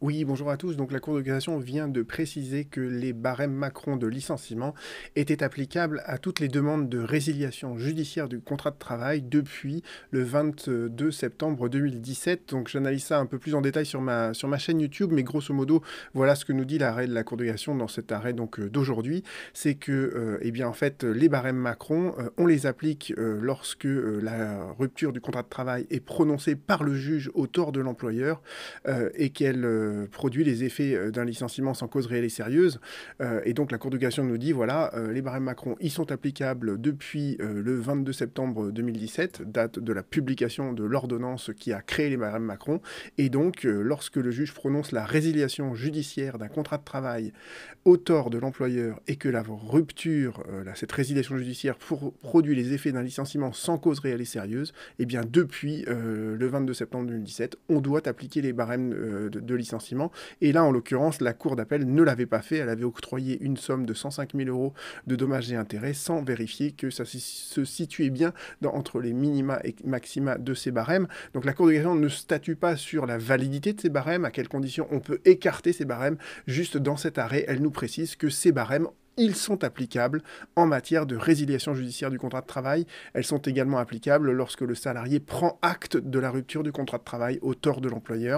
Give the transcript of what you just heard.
Oui, bonjour à tous. Donc la Cour de cassation vient de préciser que les barèmes Macron de licenciement étaient applicables à toutes les demandes de résiliation judiciaire du contrat de travail depuis le 22 septembre 2017. Donc j'analyse ça un peu plus en détail sur ma, sur ma chaîne YouTube, mais grosso modo, voilà ce que nous dit l'arrêt de la Cour de cassation dans cet arrêt donc euh, d'aujourd'hui, c'est que euh, eh bien en fait les barèmes Macron, euh, on les applique lorsque la rupture du contrat de travail est prononcée par le juge au tort de l'employeur et qu'elle euh, produit les effets euh, d'un licenciement sans cause réelle et sérieuse. Euh, et donc la Cour de cassation nous dit, voilà, les barèmes Macron, ils sont applicables depuis le 22 septembre 2017, date de la publication de l'ordonnance qui a créé les barèmes Macron. Et donc, lorsque le juge prononce la résiliation judiciaire d'un contrat de travail au tort de l'employeur et que la rupture, cette résiliation judiciaire produit les effets d'un licenciement sans cause réelle et sérieuse, eh bien depuis le 22 septembre 2017, on doit appliquer les barèmes de licenciement et là, en l'occurrence, la Cour d'appel ne l'avait pas fait. Elle avait octroyé une somme de 105 000 euros de dommages et intérêts sans vérifier que ça se situait bien entre les minima et maxima de ces barèmes. Donc la Cour de cassation ne statue pas sur la validité de ces barèmes, à quelles conditions on peut écarter ces barèmes. Juste dans cet arrêt, elle nous précise que ces barèmes ils sont applicables en matière de résiliation judiciaire du contrat de travail. Elles sont également applicables lorsque le salarié prend acte de la rupture du contrat de travail au tort de l'employeur